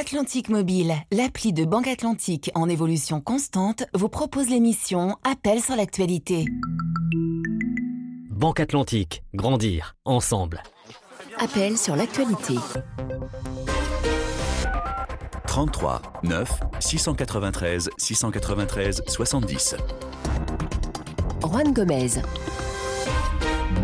Atlantique Mobile, l'appli de Banque Atlantique en évolution constante, vous propose l'émission Appel sur l'actualité. Banque Atlantique, grandir ensemble. Appel sur l'actualité. 33 9 693 693 70. Juan Gomez.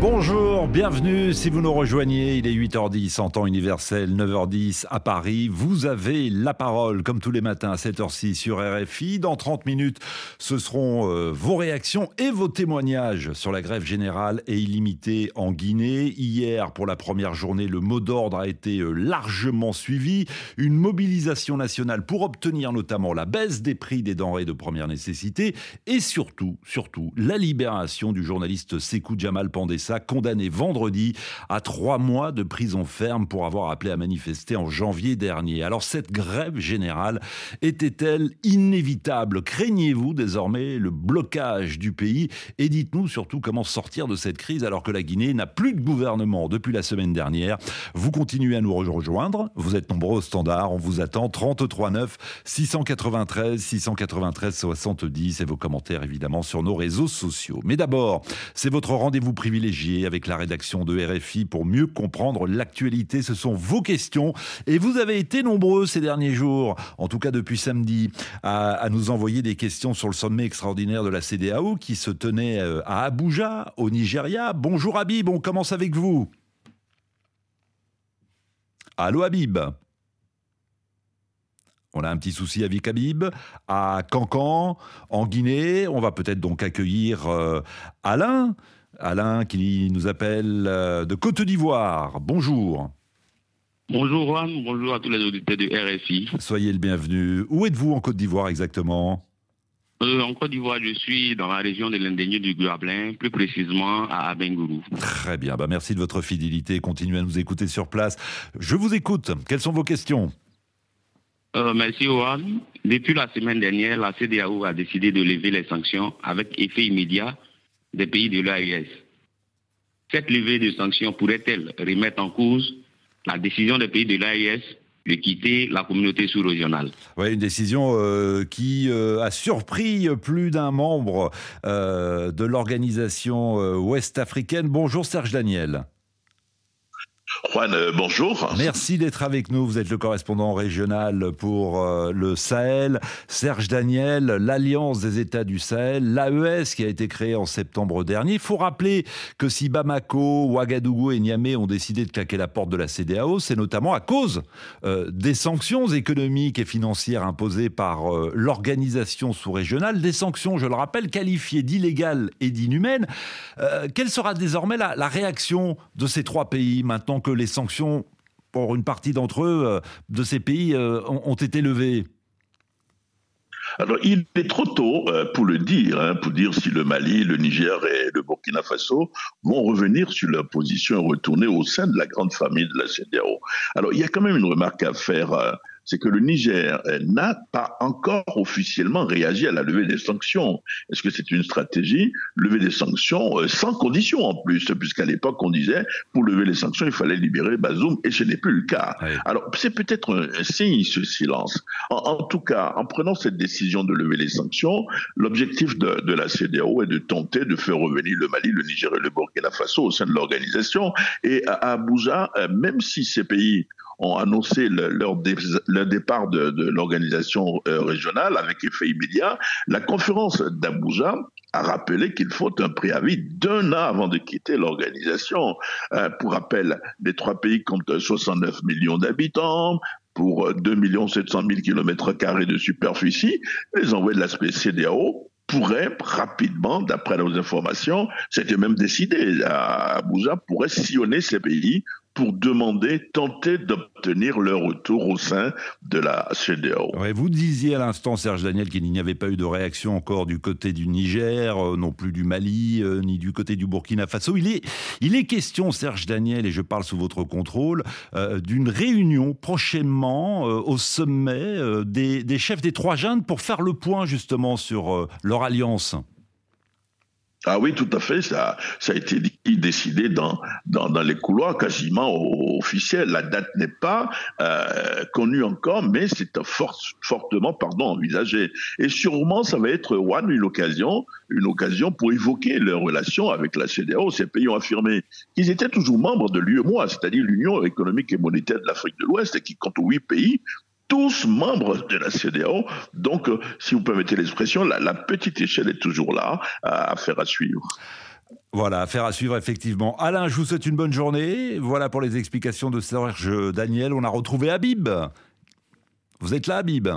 Bonjour, bienvenue. Si vous nous rejoignez, il est 8h10 en temps universel, 9h10 à Paris. Vous avez la parole, comme tous les matins à 7h06 sur RFI. Dans 30 minutes, ce seront euh, vos réactions et vos témoignages sur la grève générale et illimitée en Guinée. Hier, pour la première journée, le mot d'ordre a été euh, largement suivi. Une mobilisation nationale pour obtenir notamment la baisse des prix des denrées de première nécessité et surtout, surtout, la libération du journaliste Sekou Jamal Condamné vendredi à trois mois de prison ferme pour avoir appelé à manifester en janvier dernier. Alors cette grève générale était-elle inévitable? Craignez-vous désormais le blocage du pays? Et dites-nous surtout comment sortir de cette crise alors que la Guinée n'a plus de gouvernement depuis la semaine dernière. Vous continuez à nous rejoindre, vous êtes nombreux au standard, on vous attend 33 9 693 693 70 et vos commentaires évidemment sur nos réseaux sociaux. Mais d'abord, c'est votre rendez-vous privilégié avec la rédaction de RFI pour mieux comprendre l'actualité. Ce sont vos questions et vous avez été nombreux ces derniers jours, en tout cas depuis samedi, à, nous envoyer des questions sur le sommet extraordinaire de la CDAO qui se tenait euh, à Abuja, au Nigeria. Bonjour Habib, on commence avec vous. Allô Habib on a un petit souci avec Habib. À Cancan, en Guinée, on va peut-être donc accueillir euh, Alain. Alain qui nous appelle euh, de Côte d'Ivoire. Bonjour. Bonjour Juan, bonjour à tous les auditeurs de RFI. Soyez le bienvenu. Où êtes-vous en Côte d'Ivoire exactement? Euh, en Côte d'Ivoire, je suis dans la région de l'Indénieux du Guablin, plus précisément à Abengourou. Très bien, bah merci de votre fidélité. Continuez à nous écouter sur place. Je vous écoute. Quelles sont vos questions? Euh, Merci Juan. Depuis la semaine dernière, la CDAO a décidé de lever les sanctions avec effet immédiat des pays de l'AES. Cette levée de sanctions pourrait-elle remettre en cause la décision des pays de l'AES de quitter la communauté sous-régionale? Oui, une décision euh, qui euh, a surpris plus d'un membre euh, de l'organisation ouest africaine. Bonjour Serge Daniel. Juan, euh, bonjour. Merci d'être avec nous. Vous êtes le correspondant régional pour euh, le Sahel. Serge Daniel, l'Alliance des États du Sahel, l'AES qui a été créée en septembre dernier. Il faut rappeler que si Bamako, Ouagadougou et Niamey ont décidé de claquer la porte de la CDAO, c'est notamment à cause euh, des sanctions économiques et financières imposées par l'organisation sous-régionale. Des sanctions, je le rappelle, qualifiées d'illégales et d'inhumaines. quelle sera désormais la, la réaction de ces trois pays maintenant que les sanctions pour une partie d'entre eux, euh, de ces pays, euh, ont, été levées alors, il est trop tôt euh, pour le dire, hein, pour dire si le Mali, le Niger et le Burkina Faso vont revenir sur leur position et retourner au sein de la grande famille de la CDAO. Alors, il y a quand même une remarque à faire c'est que le Niger n'a pas encore officiellement réagi à la levée des sanctions. Est-ce que c'est une stratégie Lever des sanctions euh, sans condition en plus, puisqu'à l'époque on disait pour lever les sanctions il fallait libérer Bazoum et ce n'est plus le cas. Alors c'est peut-être un, signe ce silence. En, tout cas, en prenant cette décision de lever les sanctions, l'objectif de, la CDAO est de tenter de faire revenir le Mali, le Niger et le Burkina Faso au sein de l'organisation. Et à Abuja, euh, même si ces pays ont annoncé leur, départ de, l'organisation euh, régionale avec effet immédiat, la conférence d'Abuja a rappelé qu'il faut un préavis d'un an avant de quitter l'organisation. Euh, pour rappel, les trois pays comptent 69 millions d'habitants, pour 2 700 000 km de superficie, les envoyés de l'aspect CDAO pourraient rapidement, d'après nos informations, c'était même décidé, Abuja, pourraient sillonner ces pays pour demander, tenter d'obtenir leur retour au sein de la CDAO. vous disiez à l'instant, Serge Daniel, qu'il n'y avait pas eu de réaction encore du côté du Niger, euh, non plus du Mali, euh, ni du côté du Burkina Faso. Il est, il est question, Serge Daniel, et je parle sous votre contrôle, euh, d'une réunion prochainement au sommet des, des, chefs des trois jeunes pour faire le point justement sur leur alliance. Ah oui, tout à fait. Ça, ça a été décidé dans, dans, les couloirs quasiment officiels. La date n'est pas euh, connue encore, mais c'est fort, fortement pardon, envisagé. Et sûrement, ça va être one, une occasion, une occasion pour évoquer leurs relations avec la CDAO. Ces pays ont affirmé qu'ils étaient toujours membres de l'UEMOA, c'est-à-dire l'Union économique et monétaire de l'Afrique de l'Ouest, qui compte huit pays tous membres de la CDAO. Donc, euh, si vous permettez l'expression, la, petite échelle est toujours là à, faire à suivre. Voilà, affaire à suivre effectivement. Alain, je vous souhaite une bonne journée. Voilà pour les explications de Serge Daniel. On a retrouvé Habib. Vous êtes là, Habib?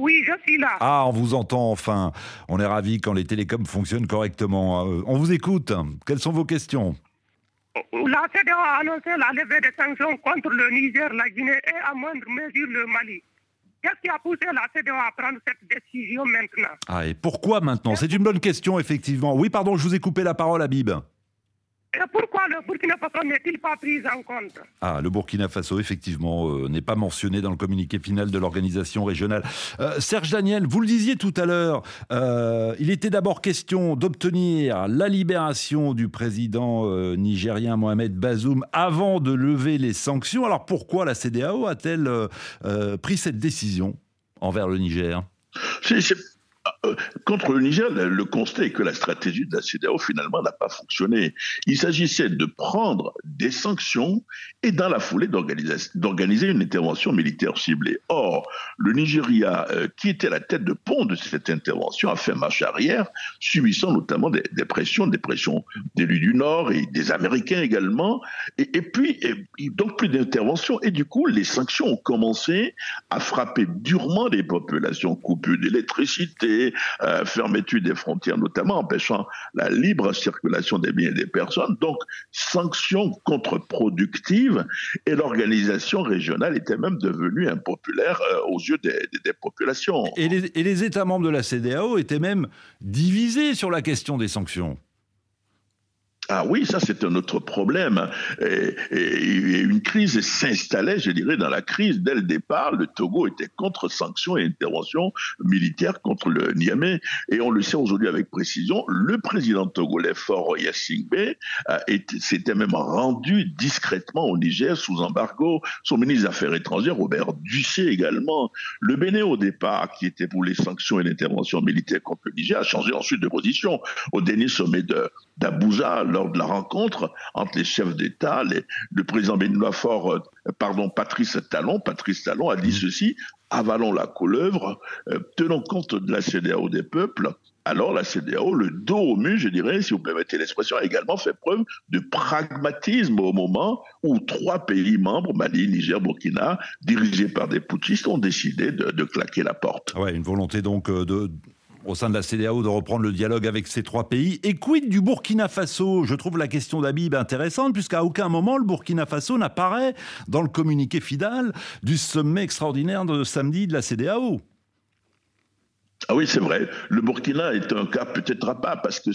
Oui, je suis là. Ah, on vous entend enfin. On est ravis quand les télécoms fonctionnent correctement. Euh, on vous écoute. Quelles sont vos questions? La CDAO a annoncé la levée des sanctions contre le Niger, la Guinée et à moindre mesure le Mali. Qu'est-ce qui a poussé la CDAO à prendre cette décision maintenant? Ah, et pourquoi maintenant? C'est une bonne question, effectivement. Oui, pardon, je vous ai coupé la parole, Habib. Pourquoi le Burkina Faso n'est-il pas pris en compte? Ah, le Burkina Faso, effectivement, euh, n'est pas mentionné dans le communiqué final de l'organisation régionale. Euh, Serge Daniel, vous le disiez tout à l'heure, euh, il était d'abord question d'obtenir la libération du président nigérien Mohamed Bazoum avant de lever les sanctions. Alors pourquoi la CDAO a-t-elle pris cette décision envers le Niger? Contre le Niger, le constat est que la stratégie de la CDAO finalement n'a pas fonctionné. Il s'agissait de prendre des sanctions et dans la foulée d'organiser une intervention militaire ciblée. Or, le Nigeria, euh, qui était la tête de pont de cette intervention, a fait marche arrière, subissant notamment des, pressions, des pressions d'élus du Nord et des Américains également. Et, puis, donc plus d'intervention. Et du coup, les sanctions ont commencé à frapper durement les populations, coupures d'électricité, euh, fermeture des frontières notamment, empêchant la libre circulation des biens et des personnes. Donc, sanctions contre-productives et l'organisation régionale était même devenue impopulaire euh, aux yeux des, populations. et les États membres de la CDAO étaient même divisés sur la question des sanctions. Ah oui, ça c'est un autre problème. Et, une crise s'installait, je dirais, dans la crise dès le départ. Le Togo était contre sanctions et interventions militaires contre le Niamey. Et on le sait aujourd'hui avec précision, le président togolais Fort Yassingbe s'était même rendu discrètement au Niger sous embargo. Son ministre des Affaires étrangères, Robert Ducé également. Le Bénin au départ, qui était pour les sanctions et l'intervention militaire contre le Niger, a changé ensuite de position. Au dernier sommet d'Abuja, de la rencontre entre les chefs d'État, le président Benoît Fort, euh, pardon, Patrice Talon, Patrice Talon a dit mmh. ceci, avalons la couleuvre, euh, tenons compte de la CDAO des peuples, alors la CDAO, le dos au mur, je dirais, si vous permettez l'expression, a également fait preuve de pragmatisme au moment où trois pays membres, Mali, Niger, Burkina, dirigés par des putschistes, ont décidé de, de claquer la porte. Ouais, une volonté donc euh, de, au sein de la CDAO de reprendre le dialogue avec ces trois pays. Et quid du Burkina Faso? Je trouve la question d'Abib intéressante, puisqu'à aucun moment le Burkina Faso n'apparaît dans le communiqué final du sommet extraordinaire de samedi de la CDAO. Ah oui, c'est vrai. Le Burkina est un cas peut-être à part parce que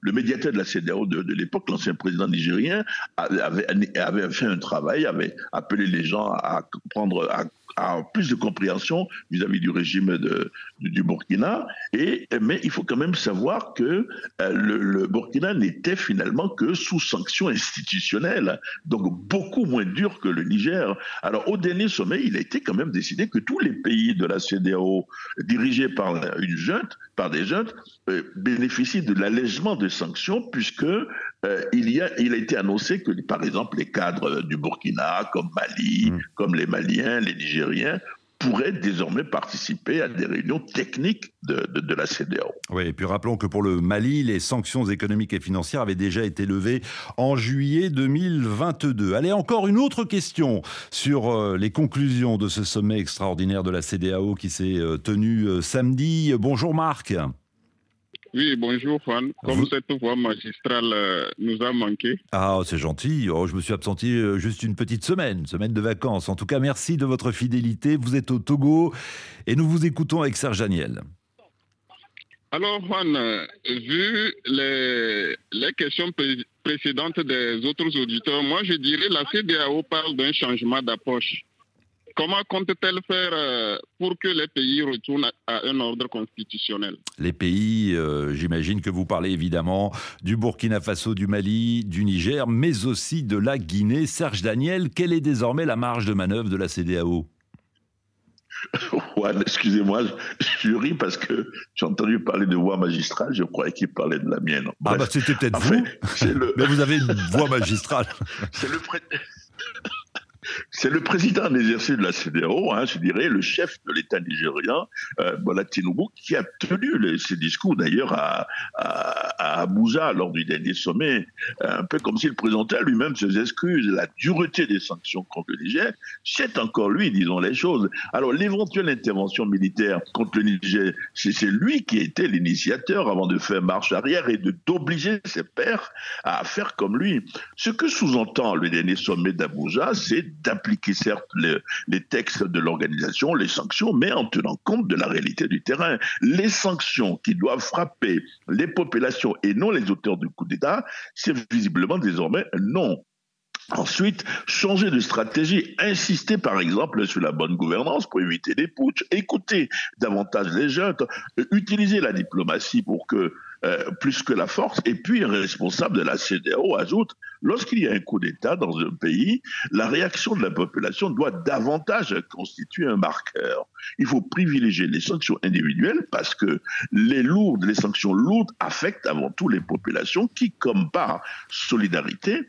le médiateur de la CDAO de, l'époque, l'ancien président nigérien, avait, fait un travail, avait appelé les gens à prendre, plus de compréhension vis-à-vis du régime du Burkina. Et, mais il faut quand même savoir que euh, le, Burkina n'était finalement que sous sanction institutionnelle, donc beaucoup moins dur que le Niger. Alors au dernier sommet, il a été quand même décidé que tous les pays de la CDAO, dirigés par une junte, par des juntes, euh, bénéficient de l'allègement des sanctions puisque euh, il, y a, il a été annoncé que, par exemple, les cadres du Burkina, comme Mali, mm. comme les Maliens, les Nigériens, pourraient désormais participer à des réunions techniques de, de, la CDAO. Oui, et puis rappelons que pour le Mali, les sanctions économiques et financières avaient déjà été levées en juillet 2022. Allez, encore une autre question sur euh, les conclusions de ce sommet extraordinaire de la CDAO qui s'est euh, tenu samedi. Bonjour Marc. Oui, bonjour Juan. Comme cette voix magistrale euh, nous a manqué. Ah, c'est gentil. Oh, je me suis absenti euh, juste une petite semaine, semaine de vacances. En tout cas, merci de votre fidélité. Vous êtes au Togo et nous vous écoutons avec Serge Daniel. Alors Juan, euh, vu les, les questions précédentes des autres auditeurs, moi je dirais la CDAO parle d'un changement d'approche. Comment compte-t-elle faire euh, pour que les pays retournent à un ordre constitutionnel? Les pays, euh, j'imagine que vous parlez évidemment du Burkina Faso, du Mali, du Niger, mais aussi de la Guinée. Serge Daniel, quelle est désormais la marge de manœuvre de la CDAO Ouais, excusez-moi, je, ris parce que j'ai entendu parler de voix magistrale, je croyais qu'il parlait de la mienne. ah bah c'était peut-être vous, mais vous avez une voix magistrale. C'est le, c'est le président en de la CDAO, hein, je dirais, le chef de l'État nigérien, euh, Bola Tinubu, qui a tenu ses discours d'ailleurs à, à, Abuja lors du dernier sommet, un peu comme s'il présentait lui-même ses excuses, la dureté des sanctions contre le Niger. C'est encore lui, disons les choses. Alors l'éventuelle intervention militaire contre le Niger, c'est lui qui était l'initiateur avant de faire marche arrière et d'obliger ses pairs à faire comme lui. Ce que sous-entend le dernier sommet d'Abuja, c'est d'appliquer certes les, textes de l'organisation, les sanctions, mais en tenant compte de la réalité du terrain. Les sanctions qui doivent frapper les populations et non les auteurs du coup d'État, c'est visiblement désormais non. Ensuite, changer de stratégie, insister par exemple sur la bonne gouvernance pour éviter les putsch, écouter davantage les jeunes, utiliser la diplomatie pour que euh, plus que la force. Et puis, responsable de la CDAO ajoute, lorsqu'il y a un coup d'État dans un pays, la réaction de la population doit davantage constituer un marqueur. Il faut privilégier les sanctions individuelles parce que les sanctions lourdes affectent avant tout les populations qui, comme par solidarité,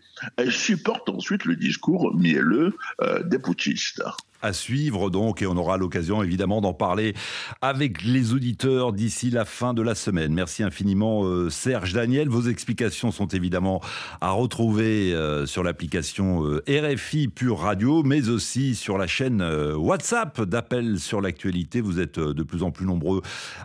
supportent ensuite le discours mielleux euh, des putschistes à suivre donc et on aura l'occasion évidemment d'en parler avec les auditeurs d'ici la fin de la semaine. Merci infiniment euh, Serge Daniel. Vos explications sont évidemment à retrouver euh, sur l'application euh, RFI Pure Radio mais aussi sur la chaîne WhatsApp d'appel sur l'actualité. Vous êtes de plus en plus nombreux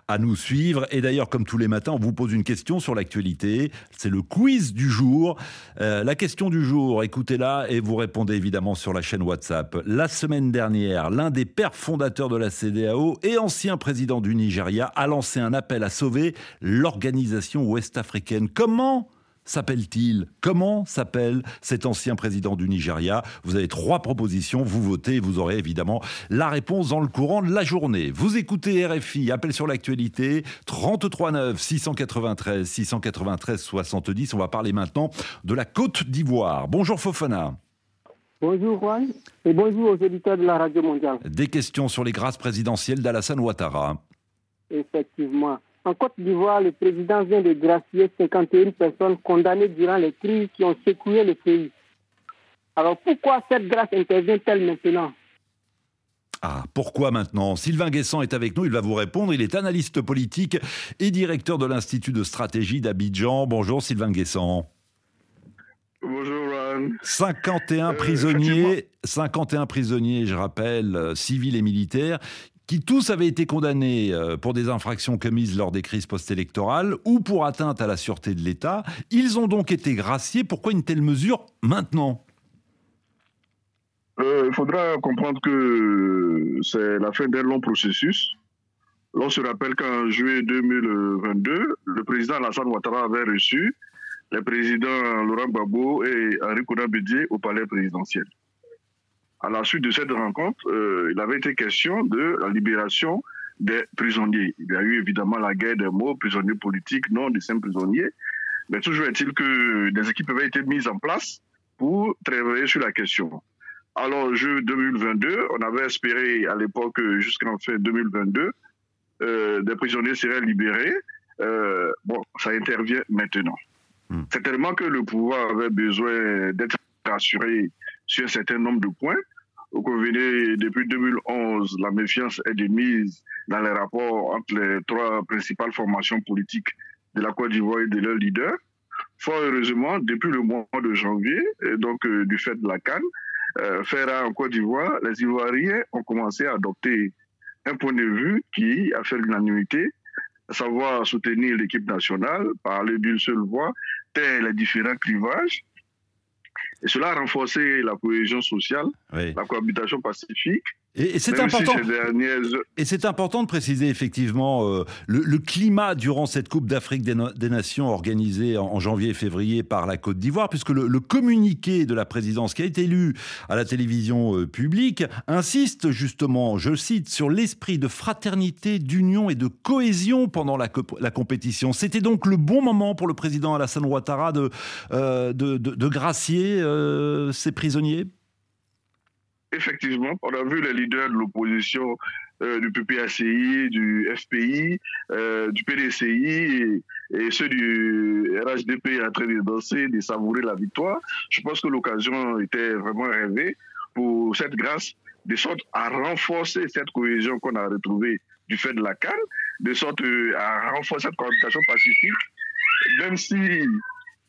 à nous suivre et d'ailleurs comme tous les matins on vous pose une question sur l'actualité. C'est le quiz du jour. la question du jour, écoutez-la et vous répondez évidemment sur la chaîne WhatsApp. La semaine dernière l'un des pères fondateurs de la CDAO et ancien président du Nigeria a lancé un appel à sauver l'organisation ouest-africaine. Comment s'appelle-t-il? Comment s'appelle cet ancien président du Nigeria? Vous avez trois propositions, vous votez vous aurez évidemment la réponse dans le courant de la journée. Vous écoutez RFI, appel sur l'actualité, 33 9 693 693 70. On va parler maintenant de la Côte d'Ivoire. Bonjour Fofana. Bonjour Juan et bonjour aux auditeurs de la Radio Mondiale. Des questions sur les grâces présidentielles d'Alassane Ouattara. Effectivement. En Côte d'Ivoire, le président vient de gracier 51 personnes condamnées durant les crises qui ont secoué le pays. Alors pourquoi cette grâce intervient-elle maintenant? Ah, pourquoi maintenant? Sylvain Guessant est avec nous, il va vous répondre. Il est analyste politique et directeur de l'Institut de stratégie d'Abidjan. Bonjour Sylvain Guessant. Bonjour 51 euh, prisonniers, 51 prisonniers, je rappelle, euh, civils et militaires, qui tous avaient été condamnés euh, pour des infractions commises lors des crises post-électorales ou pour atteinte à la sûreté de l'État. Ils ont donc été graciés. Pourquoi une telle mesure maintenant? Il faudra comprendre que c'est la fin d'un long processus. L'on se rappelle qu'en juillet 2022, le président Alassane Ouattara avait reçu les présidents Laurent Gbagbo et Henri Kouna au palais présidentiel. À la suite de cette rencontre, euh, il avait été question de la libération des prisonniers. Il y a eu évidemment la guerre des mots, prisonniers politiques, non des simples prisonniers. Mais toujours est-il que des équipes avaient été mises en place pour travailler sur la question. Alors, juin 2022, on avait espéré à l'époque, jusqu'en fin 2022, euh, des prisonniers seraient libérés. Euh, bon, ça intervient maintenant. Hmm. C'est tellement que le pouvoir avait besoin d'être rassuré sur un certain nombre de points. Vous convenez, depuis 2011, la méfiance est de mise dans les rapports entre les trois principales formations politiques de la Côte d'Ivoire et de leurs leaders. Fort heureusement, depuis le mois de janvier, donc euh, du fait de la Cannes, euh, en Côte d'Ivoire, les Ivoiriens ont commencé à adopter un point de vue qui a fait l'unanimité savoir soutenir l'équipe nationale, parler d'une seule voix, taire les différents clivages. Et cela a renforcé la cohésion sociale, la cohabitation pacifique Et, c'est si important. Et c'est important de préciser effectivement euh, le, le climat durant cette Coupe d'Afrique des, No- des Nations organisée en, en janvier et février par la Côte d'Ivoire, puisque le, le communiqué de la présidence qui a été lu à la télévision euh, publique insiste justement, je cite, sur l'esprit de fraternité, d'union et de cohésion pendant la, co- la compétition. C'était donc le bon moment pour le président Alassane Ouattara de, euh, de, de- de gracier ses prisonniers? Effectivement, on a vu les leaders de l'opposition euh, du PPACI, du FPI, euh, du PDCI et, ceux du RHDP en train de danser, de savourer la victoire. Je pense que l'occasion était vraiment rêvée pour cette grâce, de sorte à renforcer cette cohésion qu'on a retrouvée du fait de la canne, de sorte euh, à renforcer cette cohabitation pacifique, même si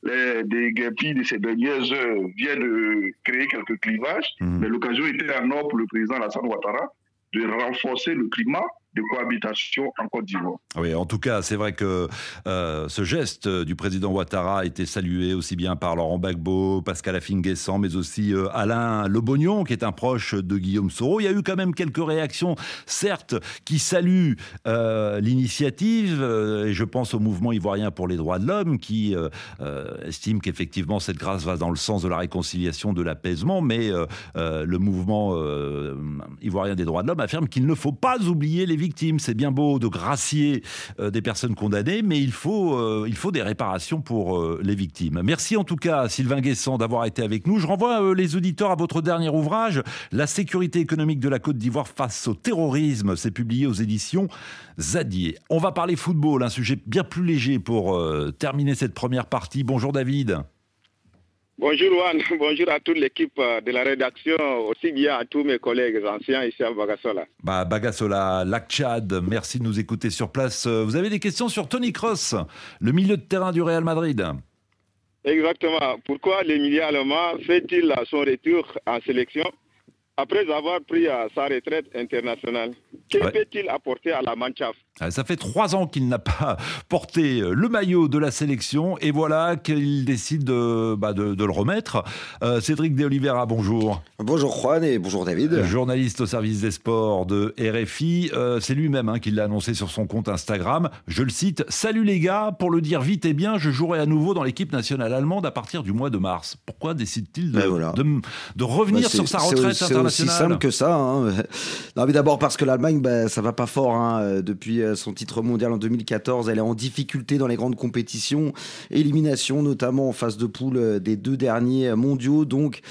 les, des de ces dernières heures viennent de créer quelques clivages, Mhm. mais l'occasion était en or pour le président Alassane Ouattara de renforcer le climat cohabitation en Côte d'Ivoire. Oui, en tout cas, c'est vrai que euh, ce geste du président Ouattara a été salué aussi bien par Laurent Gbagbo, Pascal Affinguessan, mais aussi euh, Alain Lobognon, qui est un proche de Guillaume Soro. Il y a eu quand même quelques réactions, certes, qui saluent euh, l'initiative, euh, et je pense au mouvement ivoirien pour les droits de l'homme, qui euh, euh, estime qu'effectivement cette grâce va dans le sens de la réconciliation, de l'apaisement, mais euh, euh, le mouvement euh, ivoirien des droits de l'homme affirme qu'il ne faut pas oublier les victimes. C'est bien beau de gracier euh, des personnes condamnées, mais il faut, euh, des réparations pour euh, les victimes. Merci en tout cas, Sylvain Guessant, d'avoir été avec nous. Je renvoie les auditeurs à votre dernier ouvrage, La sécurité économique de la Côte d'Ivoire face au terrorisme. C'est publié aux éditions Zadier. On va parler football, un sujet bien plus léger pour terminer cette première partie. Bonjour David. Bonjour Juan, bonjour à toute l'équipe euh, de la rédaction, aussi bien à tous mes collègues anciens ici à Bagasola. Bah, Bagasola, Lac Tchad, merci de nous écouter sur place. Euh, Vous avez des questions sur Tony Cross, le milieu de terrain du Real Madrid? Exactement. Pourquoi l'Emilia allemand fait-il son retour en sélection? Après avoir pris euh, sa retraite internationale Que Ouais. peut-il apporter à la Mannschaft Ah, Ça fait trois ans qu'il n'a pas porté le maillot de la sélection et voilà qu'il décide de, bah, de, de le remettre. Euh, Cédric De Oliveira, bonjour. Bonjour Juan et bonjour David. Journaliste au service des sports de RFI. Euh, C'est lui-même hein, qui l'a annoncé sur son compte Instagram. Je le cite Salut les gars, pour le dire vite et bien, je jouerai à nouveau dans l'équipe nationale allemande à partir du mois de mars. Pourquoi décide-t-il de, Ben voilà. de, de revenir Bah, sur sa retraite internationale aussi simple que ça. hein. Non, mais d'abord parce que l'Allemagne, bah, ça va pas fort. hein. Euh, Depuis euh, son titre mondial en 2014, elle est en difficulté dans les grandes compétitions, élimination notamment en phase de poule euh, des deux derniers mondiaux. Donc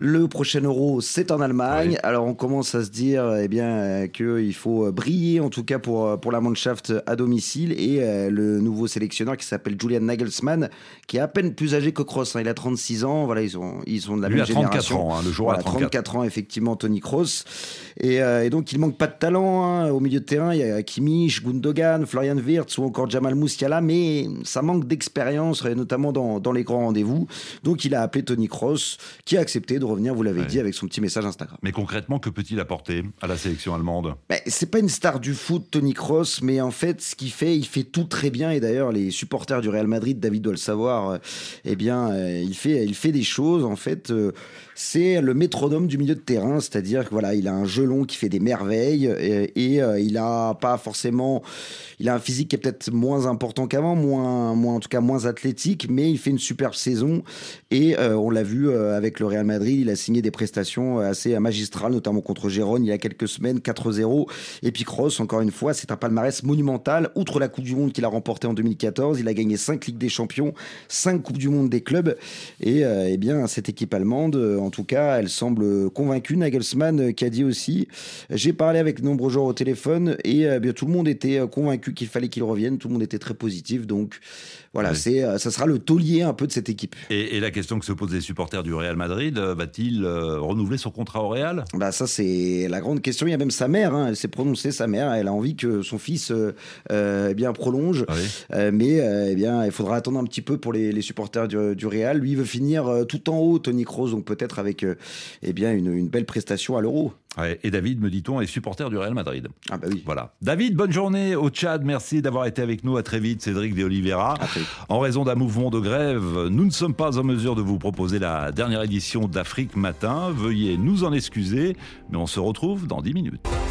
le prochain Euro, c'est en Allemagne. Alors on commence à se dire eh bien euh, qu'il faut euh, briller en tout cas pour euh, pour la Mannschaft à domicile et euh, le nouveau sélectionneur qui s'appelle Julian Nagelsmann qui est à peine plus âgé que Kroos. hein. Il a 36 ans. Voilà, ils sont ils sont de la Lui même a 34 génération. ans, hein, le joueur a Voilà, 34. 34 ans effectivement Tony Kroos et, euh, et donc il manque pas de talent hein. au milieu de terrain. Il y a Kimmich, Gundogan, Florian Wirtz ou encore Jamal Musiala, mais ça manque d'expérience notamment dans, dans les grands rendez-vous. Donc il a appelé Tony Kroos qui a accepté de revenir. Vous l'avez Ouais. dit avec son petit message Instagram. Mais concrètement, que peut-il apporter à la sélection allemande? Ben, c'est pas une star du foot, Tony Kroos, mais en fait, ce qu'il fait, il fait tout très bien. Et d'ailleurs, les supporters du Real Madrid, David doit le savoir, euh, eh bien, euh, il fait, il fait des choses. En fait, euh, c'est le métronome du milieu de terrain, c'est-à-dire que voilà, il a un gelon qui fait des merveilles et, et, il a pas forcément, il a un physique qui est peut-être moins important qu'avant, moins, moins, en tout cas moins athlétique, mais il fait une superbe saison. Et on l'a vu avec le Real Madrid, il a signé des prestations assez magistrales, notamment contre Gérone il y a quelques semaines, 4-0. Et puis Kroos, encore une fois, c'est un palmarès monumental. Outre la Coupe du Monde qu'il a remportée en 2014, il a gagné 5 Ligues des Champions, 5 Coupes du Monde des clubs. Et euh, eh bien, cette équipe allemande, euh, en tout cas, elle semble convaincue. Nagelsmann euh, qui a dit aussi, j'ai parlé avec de nombreux joueurs au téléphone et euh, tout le monde était euh, convaincu qu'il fallait qu'il revienne. Tout le monde était très positif. Donc voilà, c'est, euh, ça sera le taulier un peu de cette équipe. et, et la question que se posent les supporters du Real Madrid, euh, va-t-il euh, renouveler son contrat au Real? Bah ça c'est la grande question. Il y a même sa mère, hein, elle s'est prononcée, sa mère, elle a envie que son fils euh, eh bien prolonge, Oui. Euh, mais eh bien il faudra attendre un petit peu pour les, les supporters du, du Real. Lui il veut finir tout en haut, Tony Kroos, donc peut-être avec eh bien une, une belle prestation à l'Euro. Ouais, et David, me dit-on, est supporter du Real Madrid. Ah bah oui. Voilà. David, bonne journée au Tchad. Merci d'avoir été avec nous. À très vite, Cédric de Oliveira. En raison d'un mouvement de grève, nous ne sommes pas en mesure de vous proposer la dernière édition d'Afrique Matin. Veuillez nous en excuser, mais on se retrouve dans 10 minutes.